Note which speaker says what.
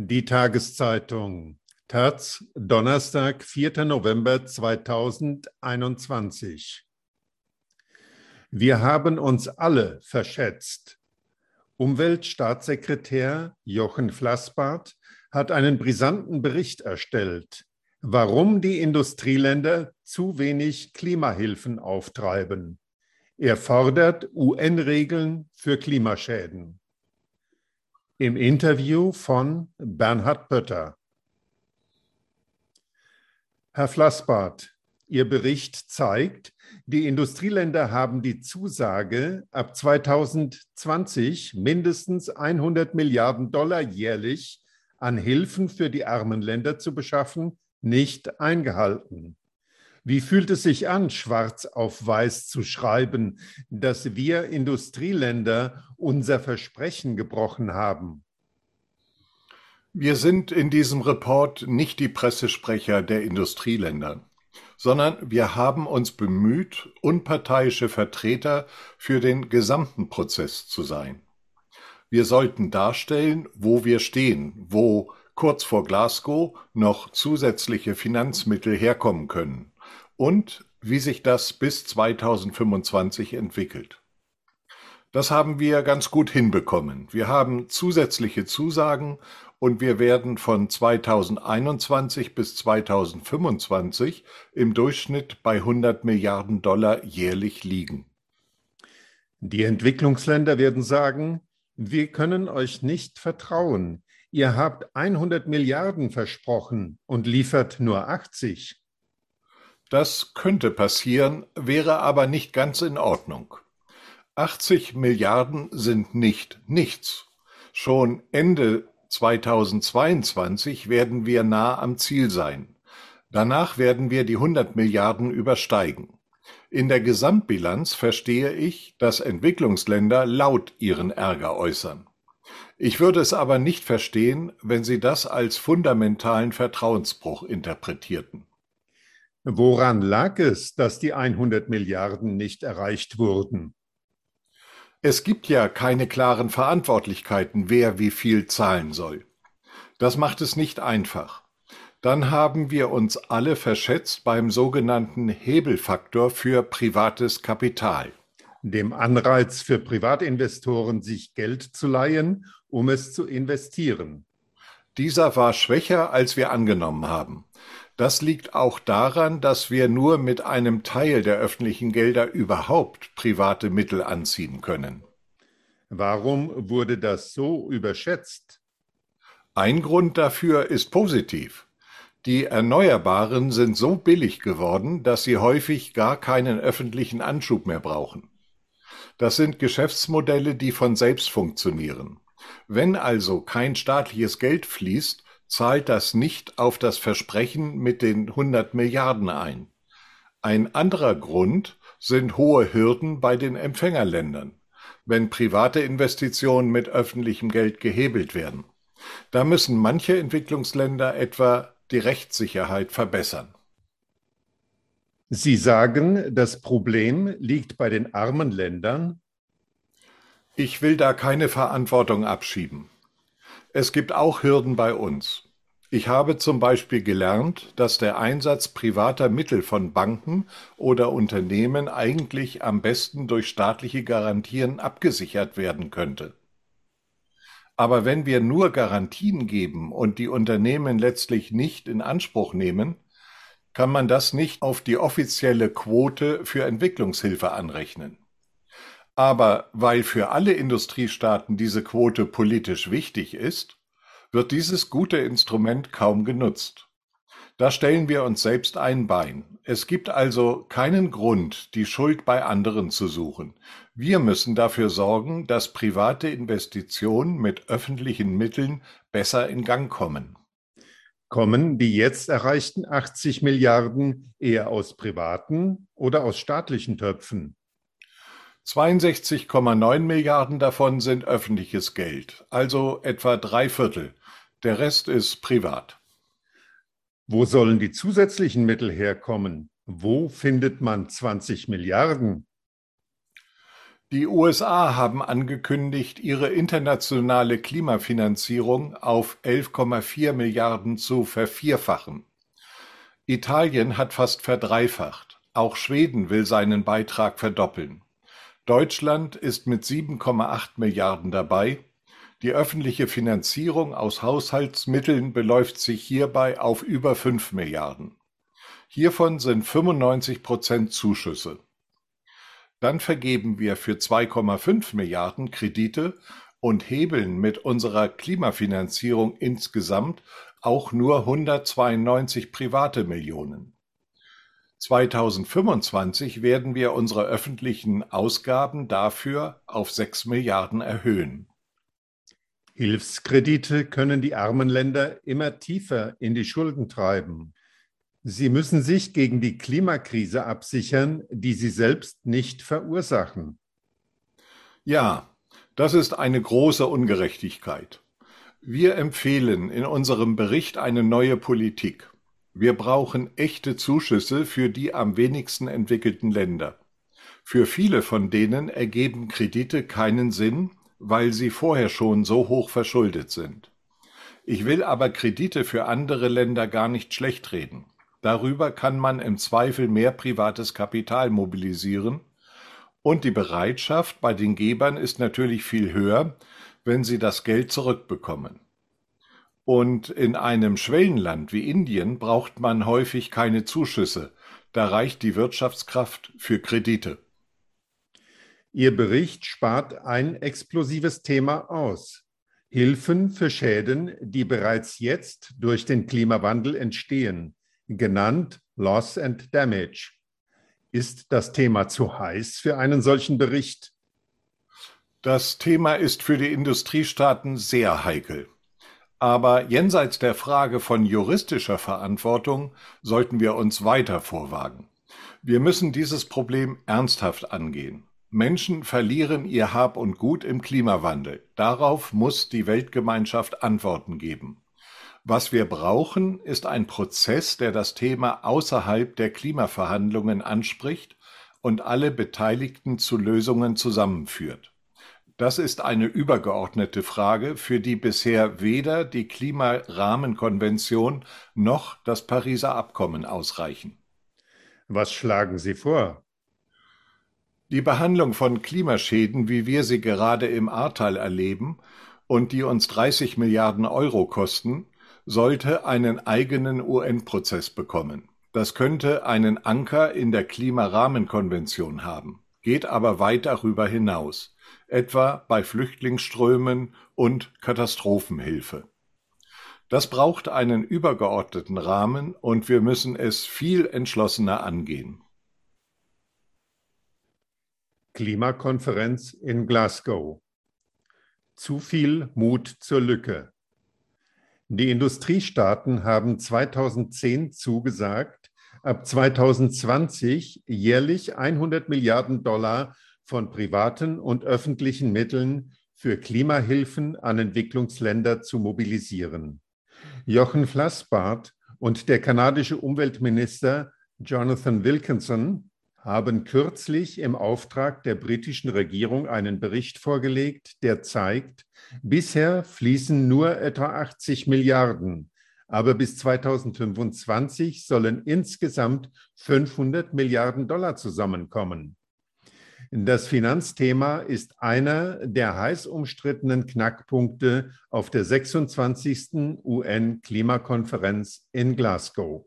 Speaker 1: Die Tageszeitung Taz, Donnerstag, 4. November 2021. Wir haben uns alle verschätzt. Umweltstaatssekretär Jochen Flassbart hat einen brisanten Bericht erstellt, warum die Industrieländer zu wenig Klimahilfen auftreiben. Er fordert UN-Regeln für Klimaschäden im Interview von Bernhard Pötter. Herr Flassbart, Ihr Bericht zeigt, die Industrieländer haben die Zusage, ab 2020 mindestens 100 Milliarden Dollar jährlich an Hilfen für die armen Länder zu beschaffen, nicht eingehalten. Wie fühlt es sich an, schwarz auf weiß zu schreiben, dass wir Industrieländer unser Versprechen gebrochen haben?
Speaker 2: Wir sind in diesem Report nicht die Pressesprecher der Industrieländer, sondern wir haben uns bemüht, unparteiische Vertreter für den gesamten Prozess zu sein. Wir sollten darstellen, wo wir stehen, wo kurz vor Glasgow noch zusätzliche Finanzmittel herkommen können und wie sich das bis 2025 entwickelt. Das haben wir ganz gut hinbekommen. Wir haben zusätzliche Zusagen und wir werden von 2021 bis 2025 im Durchschnitt bei 100 Milliarden Dollar jährlich liegen.
Speaker 1: Die Entwicklungsländer werden sagen, wir können euch nicht vertrauen. Ihr habt 100 Milliarden versprochen und liefert nur 80.
Speaker 2: Das könnte passieren, wäre aber nicht ganz in Ordnung. 80 Milliarden sind nicht nichts. Schon Ende 2022 werden wir nah am Ziel sein. Danach werden wir die 100 Milliarden übersteigen. In der Gesamtbilanz verstehe ich, dass Entwicklungsländer laut ihren Ärger äußern. Ich würde es aber nicht verstehen, wenn sie das als fundamentalen Vertrauensbruch interpretierten.
Speaker 1: Woran lag es, dass die 100 Milliarden nicht erreicht wurden?
Speaker 2: Es gibt ja keine klaren Verantwortlichkeiten, wer wie viel zahlen soll. Das macht es nicht einfach. Dann haben wir uns alle verschätzt beim sogenannten Hebelfaktor für privates Kapital.
Speaker 1: Dem Anreiz für Privatinvestoren, sich Geld zu leihen, um es zu investieren.
Speaker 2: Dieser war schwächer, als wir angenommen haben. Das liegt auch daran, dass wir nur mit einem Teil der öffentlichen Gelder überhaupt private Mittel anziehen können.
Speaker 1: Warum wurde das so überschätzt?
Speaker 2: Ein Grund dafür ist positiv. Die Erneuerbaren sind so billig geworden, dass sie häufig gar keinen öffentlichen Anschub mehr brauchen. Das sind Geschäftsmodelle, die von selbst funktionieren. Wenn also kein staatliches Geld fließt, zahlt das nicht auf das Versprechen mit den 100 Milliarden ein. Ein anderer Grund sind hohe Hürden bei den Empfängerländern, wenn private Investitionen mit öffentlichem Geld gehebelt werden. Da müssen manche Entwicklungsländer etwa die Rechtssicherheit verbessern.
Speaker 1: Sie sagen, das Problem liegt bei den armen Ländern?
Speaker 2: Ich will da keine Verantwortung abschieben. Es gibt auch Hürden bei uns. Ich habe zum Beispiel gelernt, dass der Einsatz privater Mittel von Banken oder Unternehmen eigentlich am besten durch staatliche Garantien abgesichert werden könnte. Aber wenn wir nur Garantien geben und die Unternehmen letztlich nicht in Anspruch nehmen, kann man das nicht auf die offizielle Quote für Entwicklungshilfe anrechnen. Aber weil für alle Industriestaaten diese Quote politisch wichtig ist, wird dieses gute Instrument kaum genutzt. Da stellen wir uns selbst ein Bein. Es gibt also keinen Grund, die Schuld bei anderen zu suchen. Wir müssen dafür sorgen, dass private Investitionen mit öffentlichen Mitteln besser in Gang kommen.
Speaker 1: Kommen die jetzt erreichten 80 Milliarden eher aus privaten oder aus staatlichen Töpfen?
Speaker 2: 62,9 Milliarden davon sind öffentliches Geld, also etwa drei Viertel. Der Rest ist privat.
Speaker 1: Wo sollen die zusätzlichen Mittel herkommen? Wo findet man 20 Milliarden?
Speaker 2: Die USA haben angekündigt, ihre internationale Klimafinanzierung auf 11,4 Milliarden zu vervierfachen. Italien hat fast verdreifacht. Auch Schweden will seinen Beitrag verdoppeln. Deutschland ist mit 7,8 Milliarden dabei. Die öffentliche Finanzierung aus Haushaltsmitteln beläuft sich hierbei auf über 5 Milliarden. Hiervon sind 95 Prozent Zuschüsse. Dann vergeben wir für 2,5 Milliarden Kredite und hebeln mit unserer Klimafinanzierung insgesamt auch nur 192 private Millionen. 2025 werden wir unsere öffentlichen Ausgaben dafür auf 6 Milliarden erhöhen.
Speaker 1: Hilfskredite können die armen Länder immer tiefer in die Schulden treiben. Sie müssen sich gegen die Klimakrise absichern, die sie selbst nicht verursachen.
Speaker 2: Ja, das ist eine große Ungerechtigkeit. Wir empfehlen in unserem Bericht eine neue Politik. Wir brauchen echte Zuschüsse für die am wenigsten entwickelten Länder. Für viele von denen ergeben Kredite keinen Sinn, weil sie vorher schon so hoch verschuldet sind. Ich will aber Kredite für andere Länder gar nicht schlecht reden. Darüber kann man im Zweifel mehr privates Kapital mobilisieren, und die Bereitschaft bei den Gebern ist natürlich viel höher, wenn sie das Geld zurückbekommen. Und in einem Schwellenland wie Indien braucht man häufig keine Zuschüsse, da reicht die Wirtschaftskraft für Kredite.
Speaker 1: Ihr Bericht spart ein explosives Thema aus. Hilfen für Schäden, die bereits jetzt durch den Klimawandel entstehen genannt Loss and Damage. Ist das Thema zu heiß für einen solchen Bericht?
Speaker 2: Das Thema ist für die Industriestaaten sehr heikel. Aber jenseits der Frage von juristischer Verantwortung sollten wir uns weiter vorwagen. Wir müssen dieses Problem ernsthaft angehen. Menschen verlieren ihr Hab und Gut im Klimawandel. Darauf muss die Weltgemeinschaft Antworten geben. Was wir brauchen, ist ein Prozess, der das Thema außerhalb der Klimaverhandlungen anspricht und alle Beteiligten zu Lösungen zusammenführt. Das ist eine übergeordnete Frage, für die bisher weder die Klimarahmenkonvention noch das Pariser Abkommen ausreichen.
Speaker 1: Was schlagen Sie vor?
Speaker 2: Die Behandlung von Klimaschäden, wie wir sie gerade im Ahrtal erleben und die uns 30 Milliarden Euro kosten, sollte einen eigenen UN-Prozess bekommen. Das könnte einen Anker in der Klimarahmenkonvention haben, geht aber weit darüber hinaus, etwa bei Flüchtlingsströmen und Katastrophenhilfe. Das braucht einen übergeordneten Rahmen und wir müssen es viel entschlossener angehen.
Speaker 1: Klimakonferenz in Glasgow. Zu viel Mut zur Lücke. Die Industriestaaten haben 2010 zugesagt, ab 2020 jährlich 100 Milliarden Dollar von privaten und öffentlichen Mitteln für Klimahilfen an Entwicklungsländer zu mobilisieren. Jochen Flassbart und der kanadische Umweltminister Jonathan Wilkinson haben kürzlich im Auftrag der britischen Regierung einen Bericht vorgelegt, der zeigt, bisher fließen nur etwa 80 Milliarden, aber bis 2025 sollen insgesamt 500 Milliarden Dollar zusammenkommen. Das Finanzthema ist einer der heiß umstrittenen Knackpunkte auf der 26. UN-Klimakonferenz in Glasgow.